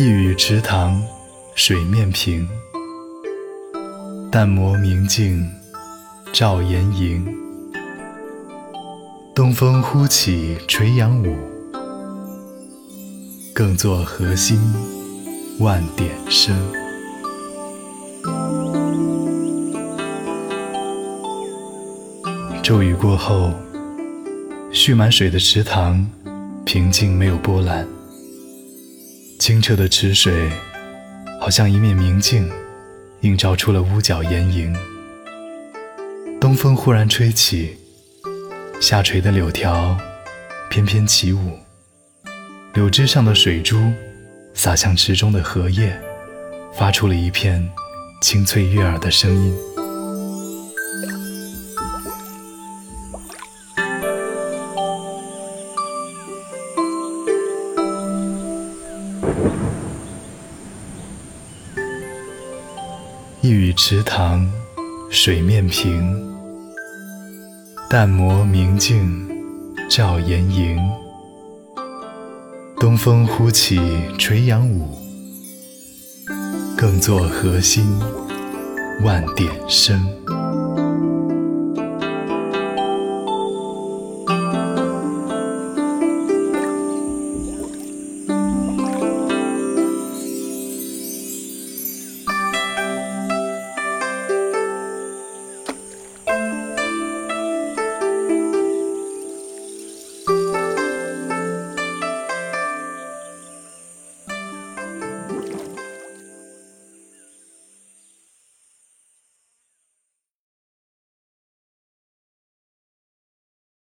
一语池塘水面平，淡泊明镜照岩楹。东风忽起垂杨舞，更作河心万点声。骤雨过后，蓄满水的池塘平静没有波澜。清澈的池水，好像一面明镜，映照出了屋角岩楹。东风忽然吹起，下垂的柳条翩翩起舞，柳枝上的水珠洒向池中的荷叶，发出了一片清脆悦耳的声音。一语池塘水面平，淡泊明镜照岩楹。东风忽起垂杨舞，更作河心万点声。